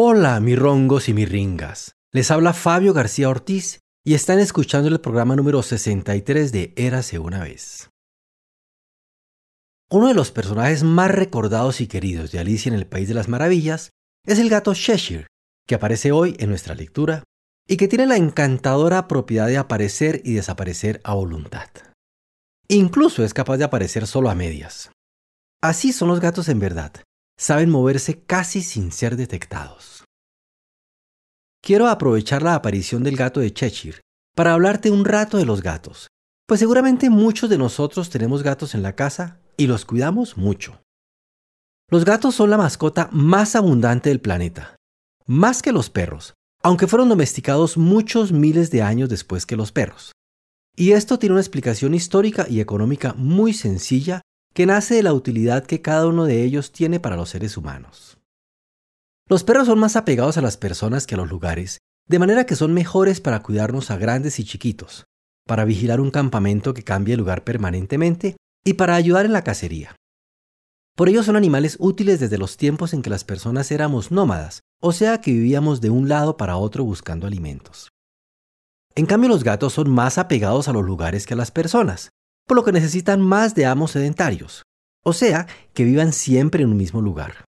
Hola, mi rongos y mis ringas. Les habla Fabio García Ortiz y están escuchando el programa número 63 de Érase una vez. Uno de los personajes más recordados y queridos de Alicia en el País de las Maravillas es el gato Cheshire, que aparece hoy en nuestra lectura y que tiene la encantadora propiedad de aparecer y desaparecer a voluntad. Incluso es capaz de aparecer solo a medias. Así son los gatos en verdad, saben moverse casi sin ser detectados. Quiero aprovechar la aparición del gato de Cheshire para hablarte un rato de los gatos, pues seguramente muchos de nosotros tenemos gatos en la casa y los cuidamos mucho. Los gatos son la mascota más abundante del planeta, más que los perros, aunque fueron domesticados muchos miles de años después que los perros. Y esto tiene una explicación histórica y económica muy sencilla que nace de la utilidad que cada uno de ellos tiene para los seres humanos. Los perros son más apegados a las personas que a los lugares, de manera que son mejores para cuidarnos a grandes y chiquitos, para vigilar un campamento que cambie de lugar permanentemente y para ayudar en la cacería. Por ello son animales útiles desde los tiempos en que las personas éramos nómadas, o sea que vivíamos de un lado para otro buscando alimentos. En cambio los gatos son más apegados a los lugares que a las personas, por lo que necesitan más de amos sedentarios, o sea que vivan siempre en un mismo lugar.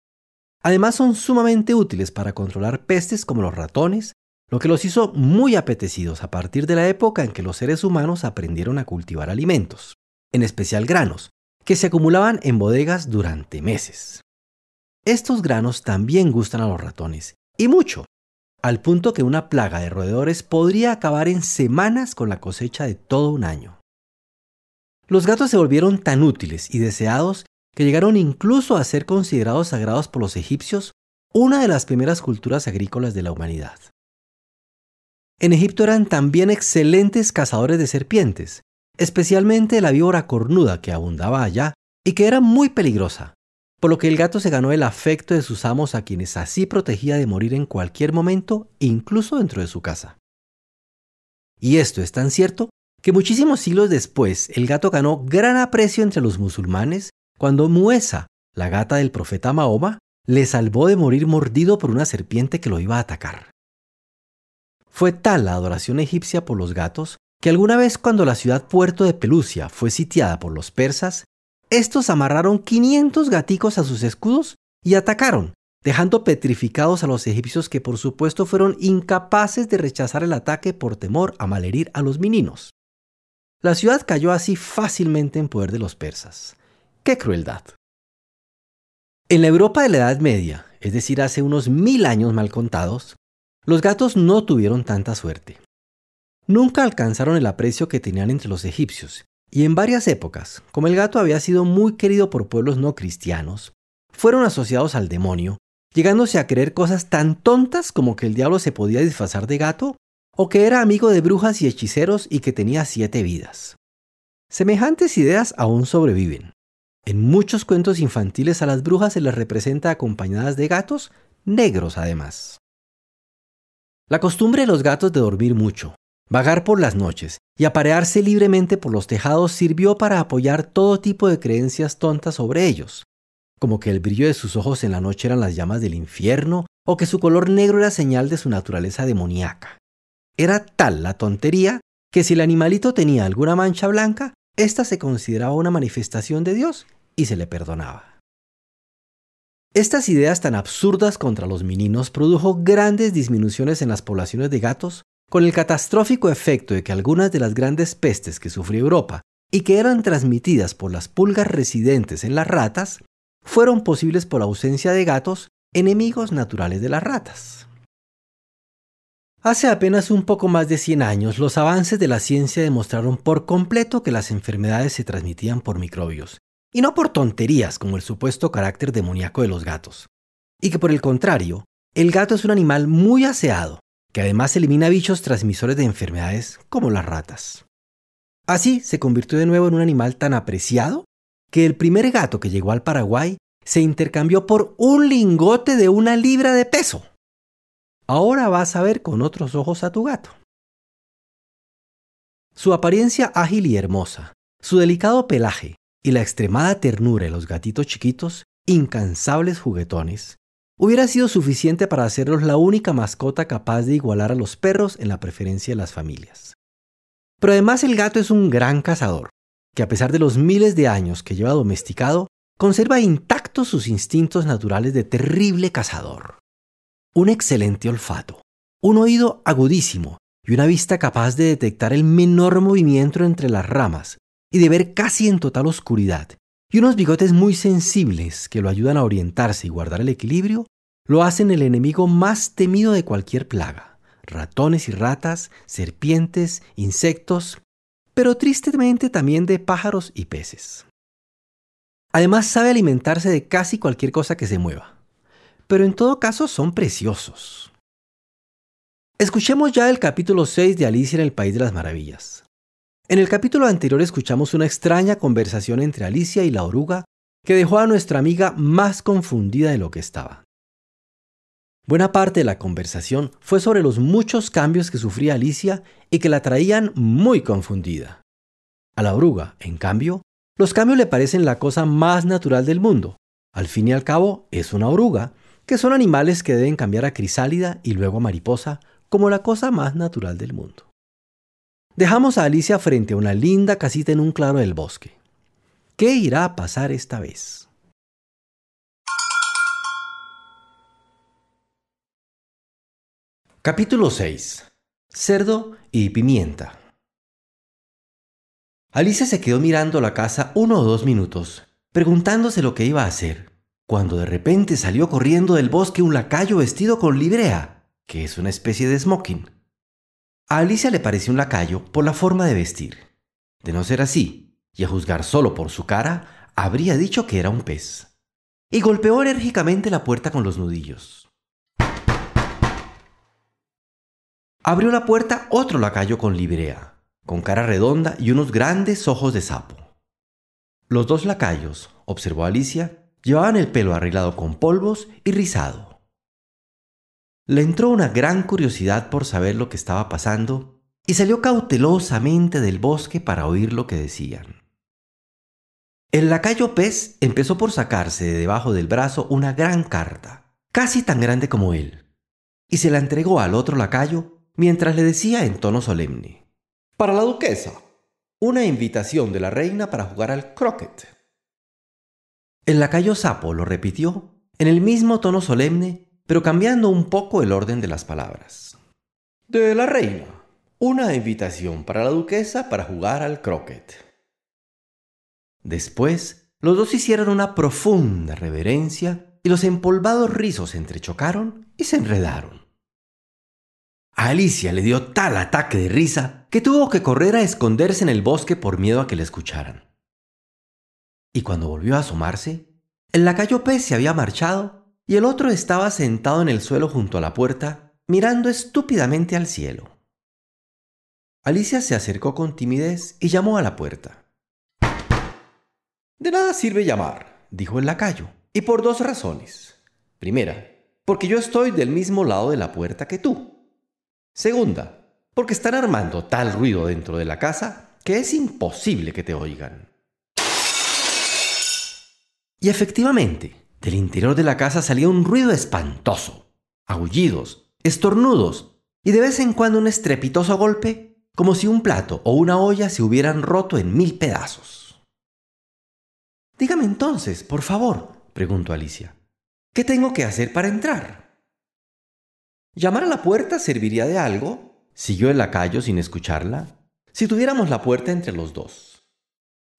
Además son sumamente útiles para controlar pestes como los ratones, lo que los hizo muy apetecidos a partir de la época en que los seres humanos aprendieron a cultivar alimentos, en especial granos, que se acumulaban en bodegas durante meses. Estos granos también gustan a los ratones, y mucho, al punto que una plaga de roedores podría acabar en semanas con la cosecha de todo un año. Los gatos se volvieron tan útiles y deseados que llegaron incluso a ser considerados sagrados por los egipcios, una de las primeras culturas agrícolas de la humanidad. En Egipto eran también excelentes cazadores de serpientes, especialmente la víbora cornuda que abundaba allá y que era muy peligrosa, por lo que el gato se ganó el afecto de sus amos a quienes así protegía de morir en cualquier momento, incluso dentro de su casa. Y esto es tan cierto que muchísimos siglos después el gato ganó gran aprecio entre los musulmanes cuando Muesa, la gata del profeta Mahoma, le salvó de morir mordido por una serpiente que lo iba a atacar. Fue tal la adoración egipcia por los gatos que alguna vez cuando la ciudad puerto de Pelusia fue sitiada por los persas, estos amarraron 500 gaticos a sus escudos y atacaron, dejando petrificados a los egipcios que por supuesto fueron incapaces de rechazar el ataque por temor a malherir a los meninos. La ciudad cayó así fácilmente en poder de los persas. ¡Qué crueldad! En la Europa de la Edad Media, es decir, hace unos mil años mal contados, los gatos no tuvieron tanta suerte nunca alcanzaron el aprecio que tenían entre los egipcios, y en varias épocas, como el gato había sido muy querido por pueblos no cristianos, fueron asociados al demonio, llegándose a creer cosas tan tontas como que el diablo se podía disfrazar de gato, o que era amigo de brujas y hechiceros y que tenía siete vidas. Semejantes ideas aún sobreviven. En muchos cuentos infantiles a las brujas se les representa acompañadas de gatos, negros además. La costumbre de los gatos de dormir mucho, Vagar por las noches y aparearse libremente por los tejados sirvió para apoyar todo tipo de creencias tontas sobre ellos, como que el brillo de sus ojos en la noche eran las llamas del infierno o que su color negro era señal de su naturaleza demoníaca. Era tal la tontería que si el animalito tenía alguna mancha blanca, ésta se consideraba una manifestación de Dios y se le perdonaba. Estas ideas tan absurdas contra los meninos produjo grandes disminuciones en las poblaciones de gatos con el catastrófico efecto de que algunas de las grandes pestes que sufrió Europa y que eran transmitidas por las pulgas residentes en las ratas, fueron posibles por ausencia de gatos, enemigos naturales de las ratas. Hace apenas un poco más de 100 años, los avances de la ciencia demostraron por completo que las enfermedades se transmitían por microbios, y no por tonterías como el supuesto carácter demoníaco de los gatos, y que por el contrario, el gato es un animal muy aseado, que además elimina bichos transmisores de enfermedades como las ratas. Así se convirtió de nuevo en un animal tan apreciado que el primer gato que llegó al Paraguay se intercambió por un lingote de una libra de peso. Ahora vas a ver con otros ojos a tu gato. Su apariencia ágil y hermosa, su delicado pelaje y la extremada ternura de los gatitos chiquitos, incansables juguetones, hubiera sido suficiente para hacerlos la única mascota capaz de igualar a los perros en la preferencia de las familias. Pero además el gato es un gran cazador, que a pesar de los miles de años que lleva domesticado, conserva intactos sus instintos naturales de terrible cazador. Un excelente olfato, un oído agudísimo y una vista capaz de detectar el menor movimiento entre las ramas y de ver casi en total oscuridad, y unos bigotes muy sensibles que lo ayudan a orientarse y guardar el equilibrio, lo hacen el enemigo más temido de cualquier plaga. Ratones y ratas, serpientes, insectos, pero tristemente también de pájaros y peces. Además sabe alimentarse de casi cualquier cosa que se mueva, pero en todo caso son preciosos. Escuchemos ya el capítulo 6 de Alicia en el País de las Maravillas. En el capítulo anterior escuchamos una extraña conversación entre Alicia y la oruga que dejó a nuestra amiga más confundida de lo que estaba. Buena parte de la conversación fue sobre los muchos cambios que sufría Alicia y que la traían muy confundida. A la oruga, en cambio, los cambios le parecen la cosa más natural del mundo. Al fin y al cabo, es una oruga, que son animales que deben cambiar a crisálida y luego a mariposa como la cosa más natural del mundo. Dejamos a Alicia frente a una linda casita en un claro del bosque. ¿Qué irá a pasar esta vez? Capítulo 6. Cerdo y pimienta. Alicia se quedó mirando la casa uno o dos minutos, preguntándose lo que iba a hacer, cuando de repente salió corriendo del bosque un lacayo vestido con librea, que es una especie de smoking. A Alicia le pareció un lacayo por la forma de vestir. De no ser así, y a juzgar solo por su cara, habría dicho que era un pez. Y golpeó enérgicamente la puerta con los nudillos. Abrió la puerta otro lacayo con librea, con cara redonda y unos grandes ojos de sapo. Los dos lacayos, observó Alicia, llevaban el pelo arreglado con polvos y rizado. Le entró una gran curiosidad por saber lo que estaba pasando y salió cautelosamente del bosque para oír lo que decían. El lacayo pez empezó por sacarse de debajo del brazo una gran carta, casi tan grande como él, y se la entregó al otro lacayo mientras le decía en tono solemne, Para la duquesa, una invitación de la reina para jugar al croquet. El lacayo sapo lo repitió en el mismo tono solemne pero cambiando un poco el orden de las palabras. De la reina, una invitación para la duquesa para jugar al croquet. Después, los dos hicieron una profunda reverencia y los empolvados rizos se entrechocaron y se enredaron. A Alicia le dio tal ataque de risa que tuvo que correr a esconderse en el bosque por miedo a que le escucharan. Y cuando volvió a asomarse, el lacayo pez se había marchado y el otro estaba sentado en el suelo junto a la puerta, mirando estúpidamente al cielo. Alicia se acercó con timidez y llamó a la puerta. De nada sirve llamar, dijo el lacayo, y por dos razones. Primera, porque yo estoy del mismo lado de la puerta que tú. Segunda, porque están armando tal ruido dentro de la casa que es imposible que te oigan. Y efectivamente, del interior de la casa salía un ruido espantoso, aullidos, estornudos y de vez en cuando un estrepitoso golpe, como si un plato o una olla se hubieran roto en mil pedazos. Dígame entonces, por favor, preguntó Alicia, ¿qué tengo que hacer para entrar? ¿Llamar a la puerta serviría de algo? Siguió el lacayo sin escucharla. Si tuviéramos la puerta entre los dos.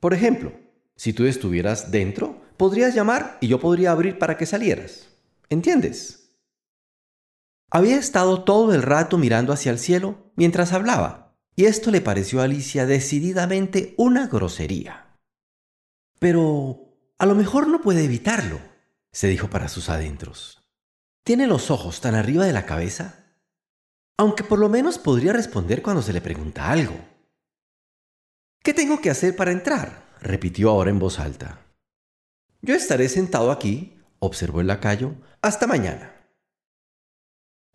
Por ejemplo, si tú estuvieras dentro, podrías llamar y yo podría abrir para que salieras. ¿Entiendes? Había estado todo el rato mirando hacia el cielo mientras hablaba, y esto le pareció a Alicia decididamente una grosería. Pero a lo mejor no puede evitarlo, se dijo para sus adentros. ¿Tiene los ojos tan arriba de la cabeza? Aunque por lo menos podría responder cuando se le pregunta algo. ¿Qué tengo que hacer para entrar? repitió ahora en voz alta. Yo estaré sentado aquí, observó el lacayo, hasta mañana.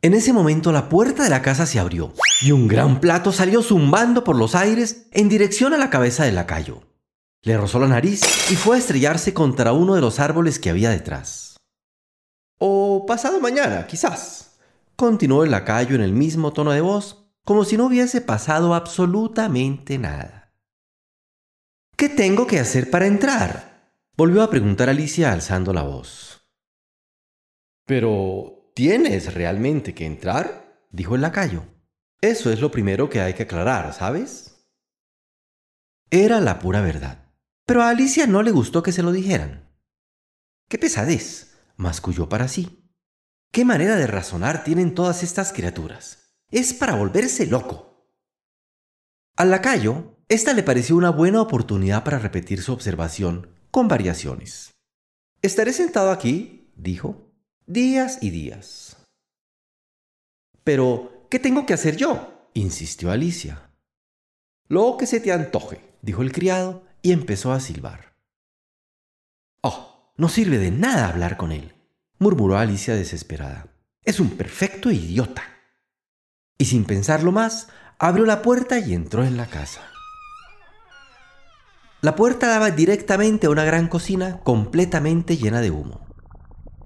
En ese momento la puerta de la casa se abrió y un gran plato salió zumbando por los aires en dirección a la cabeza del lacayo. Le rozó la nariz y fue a estrellarse contra uno de los árboles que había detrás. O pasado mañana, quizás. Continuó el lacayo en el mismo tono de voz, como si no hubiese pasado absolutamente nada. ¿Qué tengo que hacer para entrar? Volvió a preguntar Alicia alzando la voz. Pero, ¿tienes realmente que entrar? dijo el lacayo. Eso es lo primero que hay que aclarar, ¿sabes? Era la pura verdad. Pero a Alicia no le gustó que se lo dijeran. ¡Qué pesadez! masculló para sí. ¿Qué manera de razonar tienen todas estas criaturas? Es para volverse loco. Al lacayo, esta le pareció una buena oportunidad para repetir su observación, con variaciones. Estaré sentado aquí, dijo, días y días. Pero, ¿qué tengo que hacer yo? insistió Alicia. Lo que se te antoje, dijo el criado y empezó a silbar. Oh, no sirve de nada hablar con él, murmuró Alicia desesperada. Es un perfecto idiota. Y sin pensarlo más, abrió la puerta y entró en la casa. La puerta daba directamente a una gran cocina completamente llena de humo.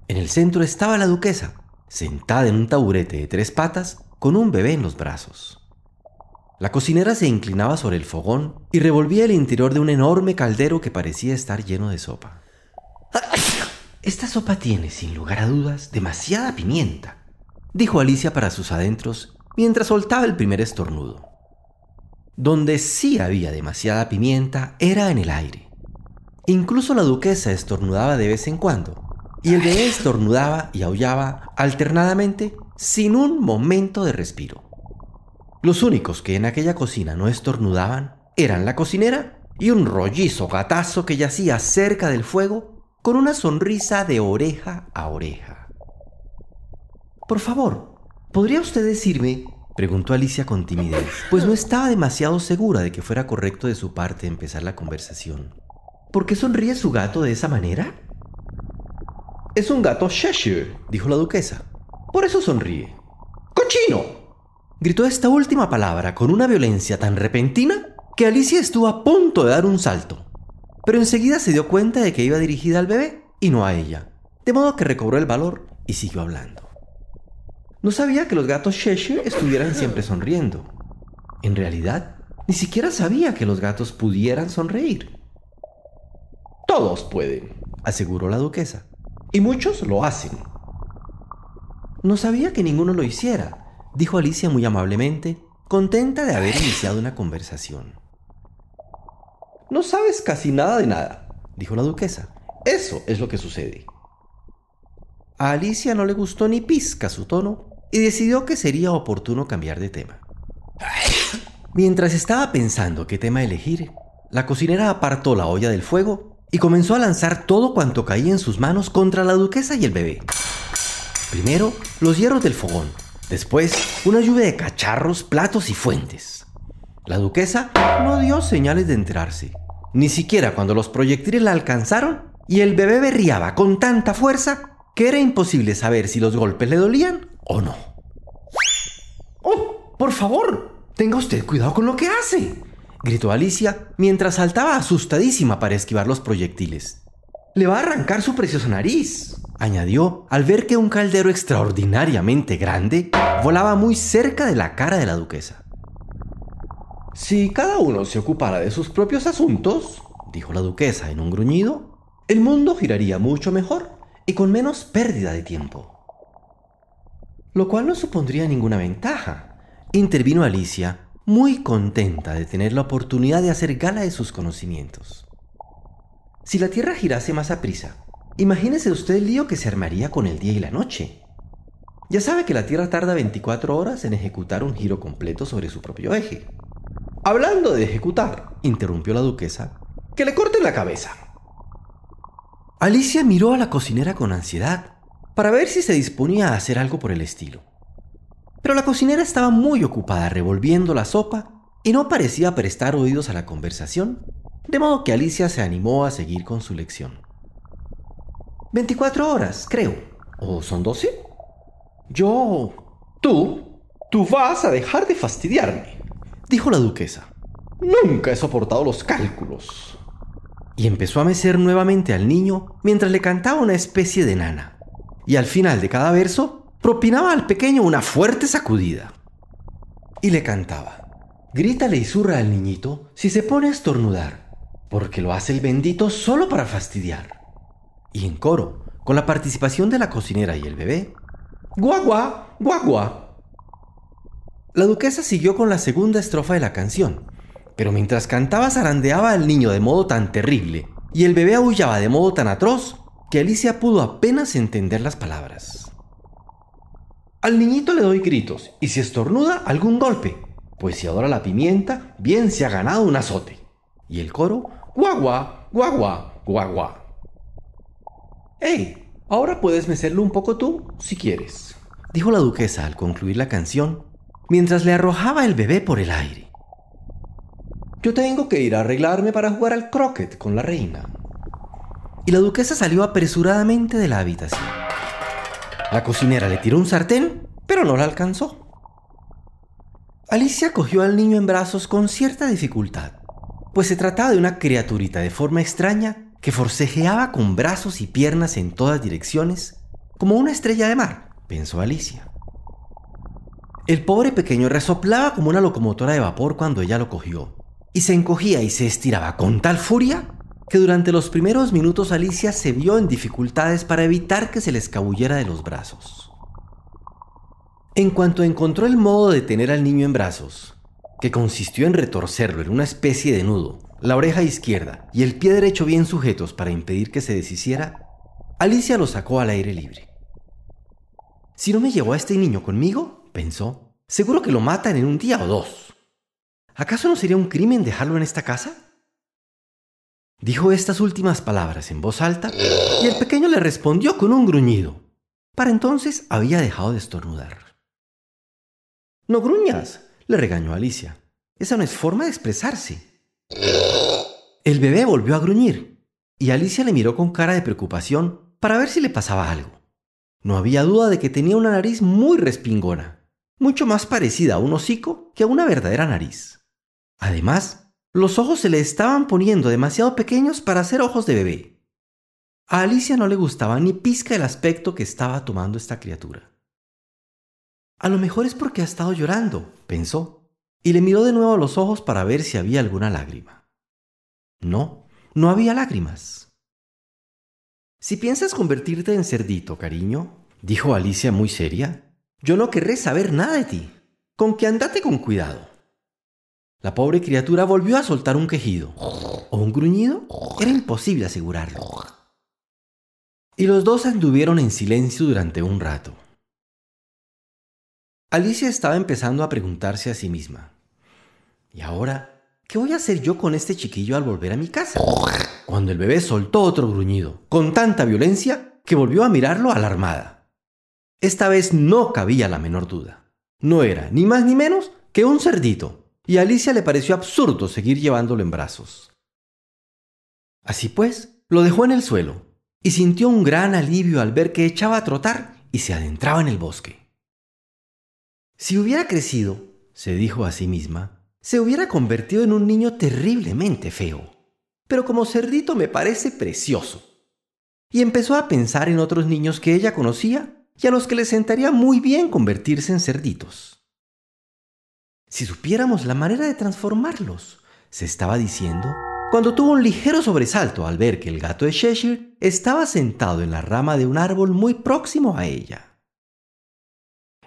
En el centro estaba la duquesa, sentada en un taburete de tres patas con un bebé en los brazos. La cocinera se inclinaba sobre el fogón y revolvía el interior de un enorme caldero que parecía estar lleno de sopa. Esta sopa tiene, sin lugar a dudas, demasiada pimienta, dijo Alicia para sus adentros mientras soltaba el primer estornudo. Donde sí había demasiada pimienta era en el aire. Incluso la duquesa estornudaba de vez en cuando, y el bebé estornudaba y aullaba alternadamente sin un momento de respiro. Los únicos que en aquella cocina no estornudaban eran la cocinera y un rollizo gatazo que yacía cerca del fuego con una sonrisa de oreja a oreja. Por favor, ¿podría usted decirme? Preguntó Alicia con timidez, pues no estaba demasiado segura de que fuera correcto de su parte empezar la conversación. ¿Por qué sonríe su gato de esa manera? Es un gato Cheshire, dijo la duquesa. Por eso sonríe. ¡Cochino! Gritó esta última palabra con una violencia tan repentina que Alicia estuvo a punto de dar un salto pero enseguida se dio cuenta de que iba dirigida al bebé y no a ella, de modo que recobró el valor y siguió hablando. No sabía que los gatos Cheshire estuvieran siempre sonriendo. En realidad, ni siquiera sabía que los gatos pudieran sonreír. Todos pueden, aseguró la duquesa, y muchos lo hacen. No sabía que ninguno lo hiciera, dijo Alicia muy amablemente, contenta de haber iniciado una conversación. No sabes casi nada de nada, dijo la duquesa. Eso es lo que sucede. A Alicia no le gustó ni pizca su tono y decidió que sería oportuno cambiar de tema. Mientras estaba pensando qué tema elegir, la cocinera apartó la olla del fuego y comenzó a lanzar todo cuanto caía en sus manos contra la duquesa y el bebé. Primero, los hierros del fogón, después, una lluvia de cacharros, platos y fuentes. La duquesa no dio señales de enterarse ni siquiera cuando los proyectiles la alcanzaron y el bebé berriaba con tanta fuerza que era imposible saber si los golpes le dolían o no. ¡Oh, por favor! Tenga usted cuidado con lo que hace, gritó Alicia mientras saltaba asustadísima para esquivar los proyectiles. Le va a arrancar su preciosa nariz, añadió al ver que un caldero extraordinariamente grande volaba muy cerca de la cara de la duquesa. Si cada uno se ocupara de sus propios asuntos, dijo la duquesa en un gruñido, el mundo giraría mucho mejor y con menos pérdida de tiempo. Lo cual no supondría ninguna ventaja, intervino Alicia, muy contenta de tener la oportunidad de hacer gala de sus conocimientos. Si la Tierra girase más a prisa, imagínese usted el lío que se armaría con el día y la noche. Ya sabe que la Tierra tarda 24 horas en ejecutar un giro completo sobre su propio eje. Hablando de ejecutar, interrumpió la duquesa, que le corten la cabeza. Alicia miró a la cocinera con ansiedad para ver si se disponía a hacer algo por el estilo. Pero la cocinera estaba muy ocupada revolviendo la sopa y no parecía prestar oídos a la conversación, de modo que Alicia se animó a seguir con su lección. 24 horas, creo. ¿O son 12? Yo... Tú... Tú vas a dejar de fastidiarme dijo la duquesa. Nunca he soportado los cálculos. Y empezó a mecer nuevamente al niño mientras le cantaba una especie de nana. Y al final de cada verso propinaba al pequeño una fuerte sacudida. Y le cantaba, grítale y zurra al niñito si se pone a estornudar, porque lo hace el bendito solo para fastidiar. Y en coro, con la participación de la cocinera y el bebé, guagua, guagua. La duquesa siguió con la segunda estrofa de la canción, pero mientras cantaba zarandeaba al niño de modo tan terrible y el bebé aullaba de modo tan atroz que Alicia pudo apenas entender las palabras. Al niñito le doy gritos y si estornuda algún golpe, pues si adora la pimienta, bien se ha ganado un azote. Y el coro, guagua, guagua, guagua. ¡Ey! Ahora puedes mecerlo un poco tú, si quieres, dijo la duquesa al concluir la canción, mientras le arrojaba el bebé por el aire. Yo tengo que ir a arreglarme para jugar al croquet con la reina. Y la duquesa salió apresuradamente de la habitación. La cocinera le tiró un sartén, pero no la alcanzó. Alicia cogió al niño en brazos con cierta dificultad, pues se trataba de una criaturita de forma extraña que forcejeaba con brazos y piernas en todas direcciones, como una estrella de mar, pensó Alicia. El pobre pequeño resoplaba como una locomotora de vapor cuando ella lo cogió, y se encogía y se estiraba con tal furia que durante los primeros minutos Alicia se vio en dificultades para evitar que se le escabullera de los brazos. En cuanto encontró el modo de tener al niño en brazos, que consistió en retorcerlo en una especie de nudo, la oreja izquierda y el pie derecho bien sujetos para impedir que se deshiciera, Alicia lo sacó al aire libre. Si no me llevó a este niño conmigo, pensó, seguro que lo matan en un día o dos. ¿Acaso no sería un crimen dejarlo en esta casa? Dijo estas últimas palabras en voz alta y el pequeño le respondió con un gruñido. Para entonces había dejado de estornudar. No gruñas, le regañó Alicia. Esa no es forma de expresarse. El bebé volvió a gruñir y Alicia le miró con cara de preocupación para ver si le pasaba algo. No había duda de que tenía una nariz muy respingona, mucho más parecida a un hocico que a una verdadera nariz. Además, los ojos se le estaban poniendo demasiado pequeños para ser ojos de bebé. A Alicia no le gustaba ni pizca el aspecto que estaba tomando esta criatura. A lo mejor es porque ha estado llorando, pensó, y le miró de nuevo a los ojos para ver si había alguna lágrima. No, no había lágrimas. Si piensas convertirte en cerdito, cariño, dijo Alicia muy seria, yo no querré saber nada de ti. Con que andate con cuidado. La pobre criatura volvió a soltar un quejido o un gruñido. Era imposible asegurarlo. Y los dos anduvieron en silencio durante un rato. Alicia estaba empezando a preguntarse a sí misma. ¿Y ahora qué voy a hacer yo con este chiquillo al volver a mi casa? Cuando el bebé soltó otro gruñido, con tanta violencia que volvió a mirarlo alarmada. Esta vez no cabía la menor duda. No era ni más ni menos que un cerdito y a Alicia le pareció absurdo seguir llevándolo en brazos. Así pues, lo dejó en el suelo y sintió un gran alivio al ver que echaba a trotar y se adentraba en el bosque. Si hubiera crecido, se dijo a sí misma, se hubiera convertido en un niño terriblemente feo. Pero como cerdito me parece precioso. Y empezó a pensar en otros niños que ella conocía y a los que le sentaría muy bien convertirse en cerditos. Si supiéramos la manera de transformarlos, se estaba diciendo, cuando tuvo un ligero sobresalto al ver que el gato de Cheshire estaba sentado en la rama de un árbol muy próximo a ella.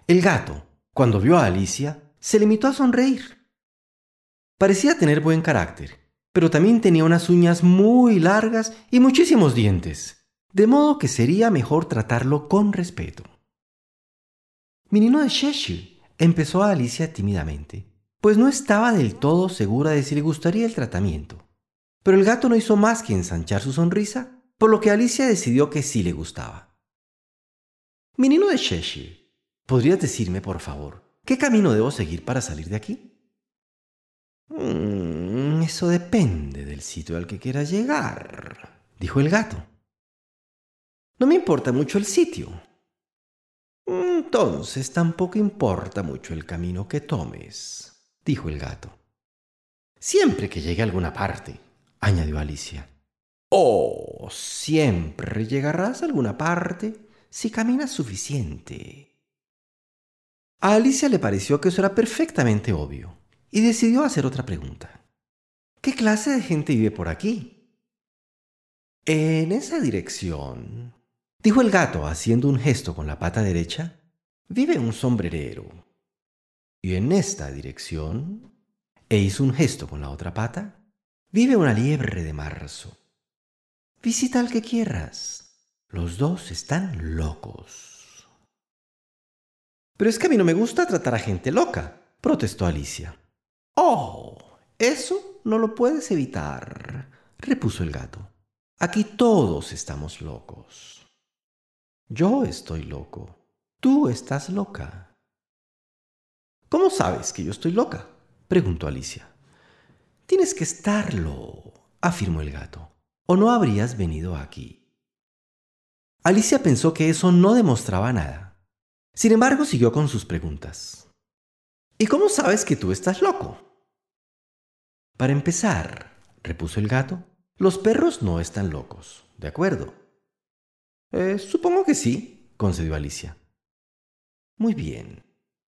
El gato, cuando vio a Alicia, se limitó a sonreír. Parecía tener buen carácter, pero también tenía unas uñas muy largas y muchísimos dientes, de modo que sería mejor tratarlo con respeto. Menino de Cheshire, Empezó Alicia tímidamente, pues no estaba del todo segura de si le gustaría el tratamiento. Pero el gato no hizo más que ensanchar su sonrisa, por lo que Alicia decidió que sí le gustaba. Menino de Cheshire, ¿podrías decirme, por favor, qué camino debo seguir para salir de aquí? Mm, eso depende del sitio al que quieras llegar, dijo el gato. No me importa mucho el sitio, entonces tampoco importa mucho el camino que tomes, dijo el gato. Siempre que llegue a alguna parte, añadió Alicia. Oh, siempre llegarás a alguna parte si caminas suficiente. A Alicia le pareció que eso era perfectamente obvio y decidió hacer otra pregunta. ¿Qué clase de gente vive por aquí? En esa dirección, dijo el gato haciendo un gesto con la pata derecha, vive un sombrerero. Y en esta dirección, e hizo un gesto con la otra pata, vive una liebre de marzo. Visita al que quieras. Los dos están locos. Pero es que a mí no me gusta tratar a gente loca, protestó Alicia. Oh, eso no lo puedes evitar, repuso el gato. Aquí todos estamos locos. Yo estoy loco. Tú estás loca. ¿Cómo sabes que yo estoy loca? preguntó Alicia. Tienes que estarlo, afirmó el gato, o no habrías venido aquí. Alicia pensó que eso no demostraba nada. Sin embargo, siguió con sus preguntas. ¿Y cómo sabes que tú estás loco? Para empezar, repuso el gato, los perros no están locos, ¿de acuerdo? Eh, supongo que sí, concedió Alicia. Muy bien,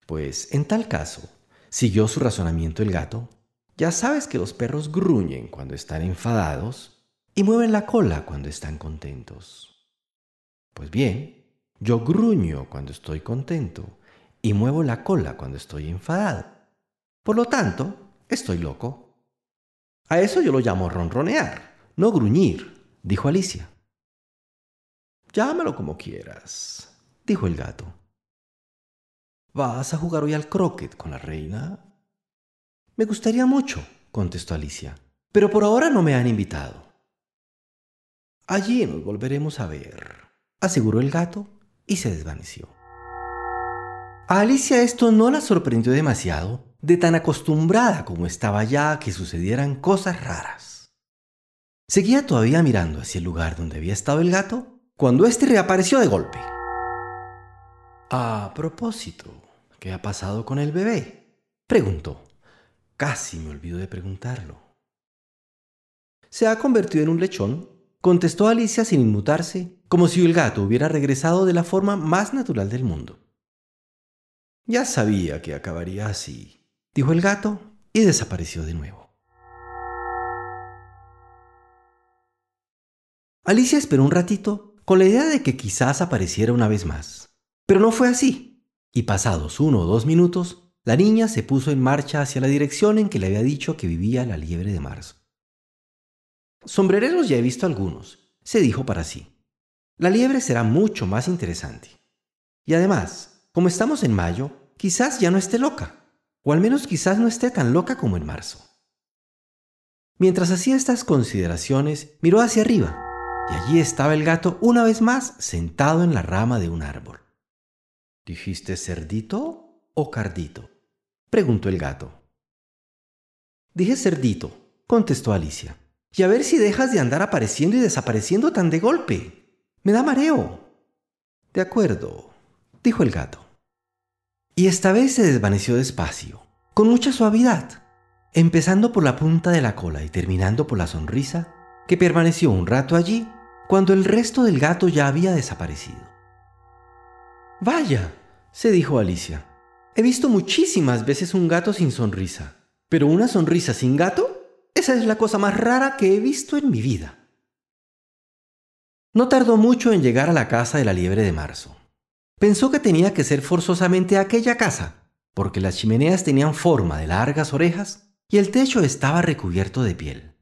pues en tal caso, siguió su razonamiento el gato, ya sabes que los perros gruñen cuando están enfadados y mueven la cola cuando están contentos. Pues bien, yo gruño cuando estoy contento y muevo la cola cuando estoy enfadado. Por lo tanto, estoy loco. A eso yo lo llamo ronronear, no gruñir, dijo Alicia. Llámalo como quieras, dijo el gato. ¿Vas a jugar hoy al croquet con la reina? Me gustaría mucho, contestó Alicia, pero por ahora no me han invitado. Allí nos volveremos a ver, aseguró el gato y se desvaneció. A Alicia esto no la sorprendió demasiado, de tan acostumbrada como estaba ya a que sucedieran cosas raras. Seguía todavía mirando hacia el lugar donde había estado el gato cuando éste reapareció de golpe. A propósito, ¿qué ha pasado con el bebé? preguntó. Casi me olvido de preguntarlo. Se ha convertido en un lechón, contestó Alicia sin inmutarse, como si el gato hubiera regresado de la forma más natural del mundo. Ya sabía que acabaría así, dijo el gato y desapareció de nuevo. Alicia esperó un ratito con la idea de que quizás apareciera una vez más, pero no fue así, y pasados uno o dos minutos, la niña se puso en marcha hacia la dirección en que le había dicho que vivía la liebre de marzo. Sombrereros ya he visto algunos, se dijo para sí. La liebre será mucho más interesante. Y además, como estamos en mayo, quizás ya no esté loca, o al menos quizás no esté tan loca como en marzo. Mientras hacía estas consideraciones, miró hacia arriba, y allí estaba el gato una vez más sentado en la rama de un árbol. ¿Dijiste cerdito o cardito? preguntó el gato. Dije cerdito, contestó Alicia. Y a ver si dejas de andar apareciendo y desapareciendo tan de golpe. Me da mareo. De acuerdo, dijo el gato y esta vez se desvaneció despacio, con mucha suavidad, empezando por la punta de la cola y terminando por la sonrisa, que permaneció un rato allí cuando el resto del gato ya había desaparecido. Vaya, se dijo Alicia, he visto muchísimas veces un gato sin sonrisa, pero una sonrisa sin gato, esa es la cosa más rara que he visto en mi vida. No tardó mucho en llegar a la casa de la liebre de marzo. Pensó que tenía que ser forzosamente aquella casa, porque las chimeneas tenían forma de largas orejas y el techo estaba recubierto de piel.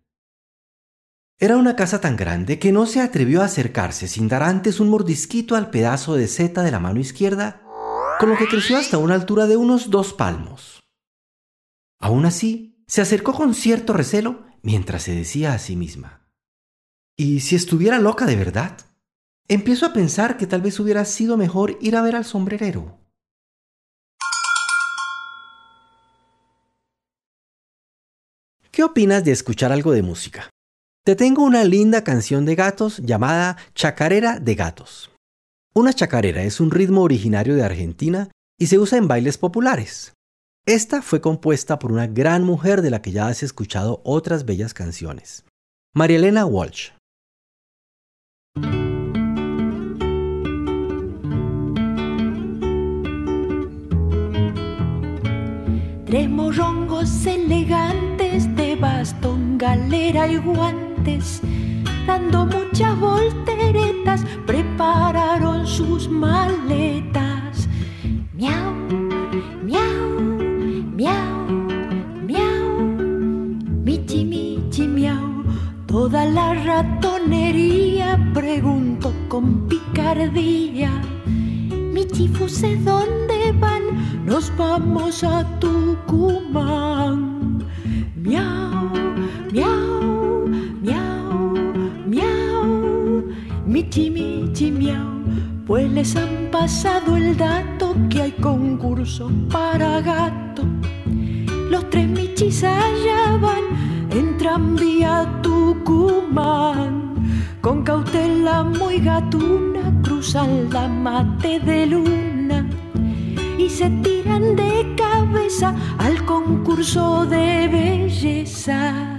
Era una casa tan grande que no se atrevió a acercarse sin dar antes un mordisquito al pedazo de seta de la mano izquierda, con lo que creció hasta una altura de unos dos palmos. Aún así, se acercó con cierto recelo mientras se decía a sí misma, ¿y si estuviera loca de verdad? Empiezo a pensar que tal vez hubiera sido mejor ir a ver al sombrerero. ¿Qué opinas de escuchar algo de música? Te tengo una linda canción de gatos llamada Chacarera de Gatos. Una chacarera es un ritmo originario de Argentina y se usa en bailes populares. Esta fue compuesta por una gran mujer de la que ya has escuchado otras bellas canciones, María Elena Walsh. Tres morrongos elegantes de bastón, galera y guante dando muchas volteretas, prepararon sus maletas. Miau, miau, miau, miau, michi, michi, miau. Toda la ratonería preguntó con picardía. Michi, fuse, ¿dónde van? Nos vamos a Tucumán. Miau, Miau. Pues les han pasado el dato que hay concurso para gato. Los tres michis allá van, entran vía Tucumán. Con cautela muy gatuna cruzan la mate de luna y se tiran de cabeza al concurso de belleza.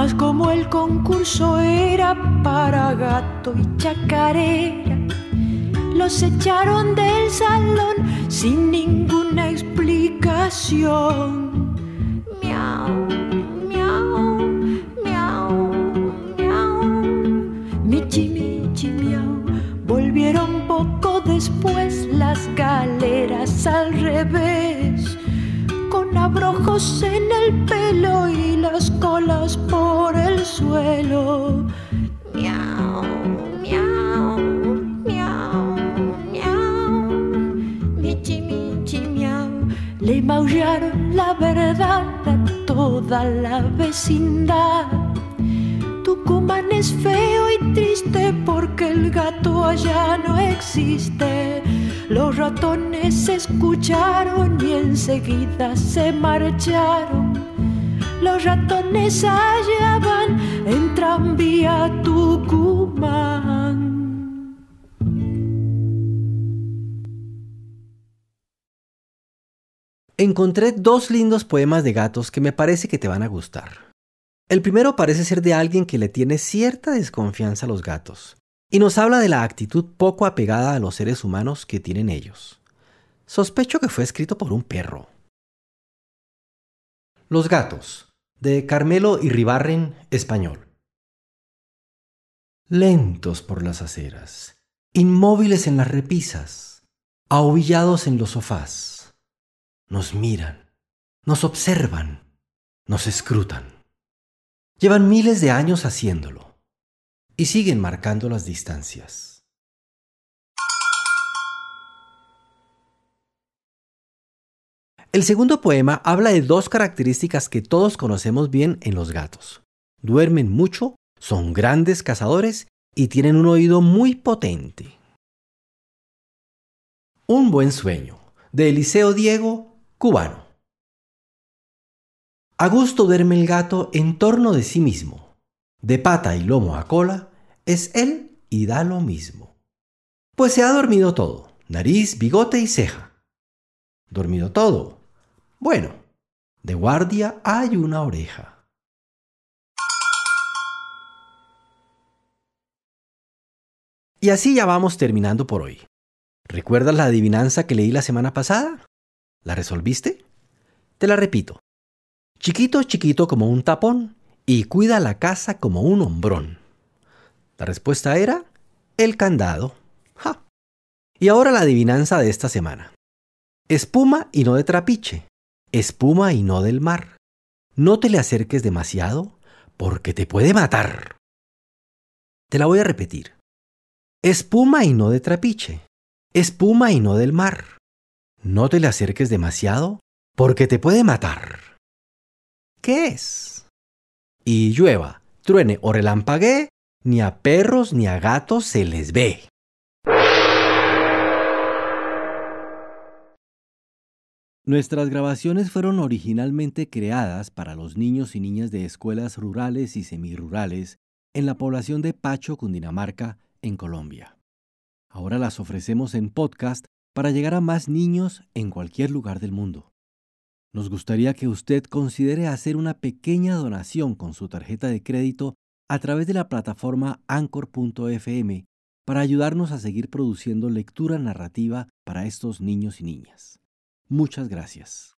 Mas como el concurso era para gato y chacarera, los echaron del salón sin ninguna explicación. Miau, abrojos en el pelo y las colas por el suelo. Miau, miau, miau, miau, michi, michi, miau. Le maullaron la verdad a toda la vecindad. Tucumán es feo y triste porque el gato allá no existe. Los ratones escucharon y enseguida se marcharon. Los ratones allá van en tranvía Tucumán. Encontré dos lindos poemas de gatos que me parece que te van a gustar. El primero parece ser de alguien que le tiene cierta desconfianza a los gatos y nos habla de la actitud poco apegada a los seres humanos que tienen ellos. Sospecho que fue escrito por un perro. Los gatos, de Carmelo Irribarren, español. Lentos por las aceras, inmóviles en las repisas, ahuvillados en los sofás. Nos miran, nos observan, nos escrutan. Llevan miles de años haciéndolo y siguen marcando las distancias. El segundo poema habla de dos características que todos conocemos bien en los gatos. Duermen mucho, son grandes cazadores y tienen un oído muy potente. Un buen sueño, de Eliseo Diego, cubano. A gusto duerme el gato en torno de sí mismo. De pata y lomo a cola, es él y da lo mismo. Pues se ha dormido todo, nariz, bigote y ceja. Dormido todo. Bueno, de guardia hay una oreja. Y así ya vamos terminando por hoy. ¿Recuerdas la adivinanza que leí la semana pasada? ¿La resolviste? Te la repito. Chiquito, chiquito como un tapón y cuida la casa como un hombrón. La respuesta era el candado. ¡Ja! Y ahora la adivinanza de esta semana. Espuma y no de trapiche. Espuma y no del mar. No te le acerques demasiado porque te puede matar. Te la voy a repetir. Espuma y no de trapiche. Espuma y no del mar. No te le acerques demasiado porque te puede matar. ¿Qué es? Y llueva, truene o relampaguee, ni a perros ni a gatos se les ve. Nuestras grabaciones fueron originalmente creadas para los niños y niñas de escuelas rurales y semirurales en la población de Pacho, Cundinamarca, en Colombia. Ahora las ofrecemos en podcast para llegar a más niños en cualquier lugar del mundo. Nos gustaría que usted considere hacer una pequeña donación con su tarjeta de crédito a través de la plataforma anchor.fm para ayudarnos a seguir produciendo lectura narrativa para estos niños y niñas. Muchas gracias.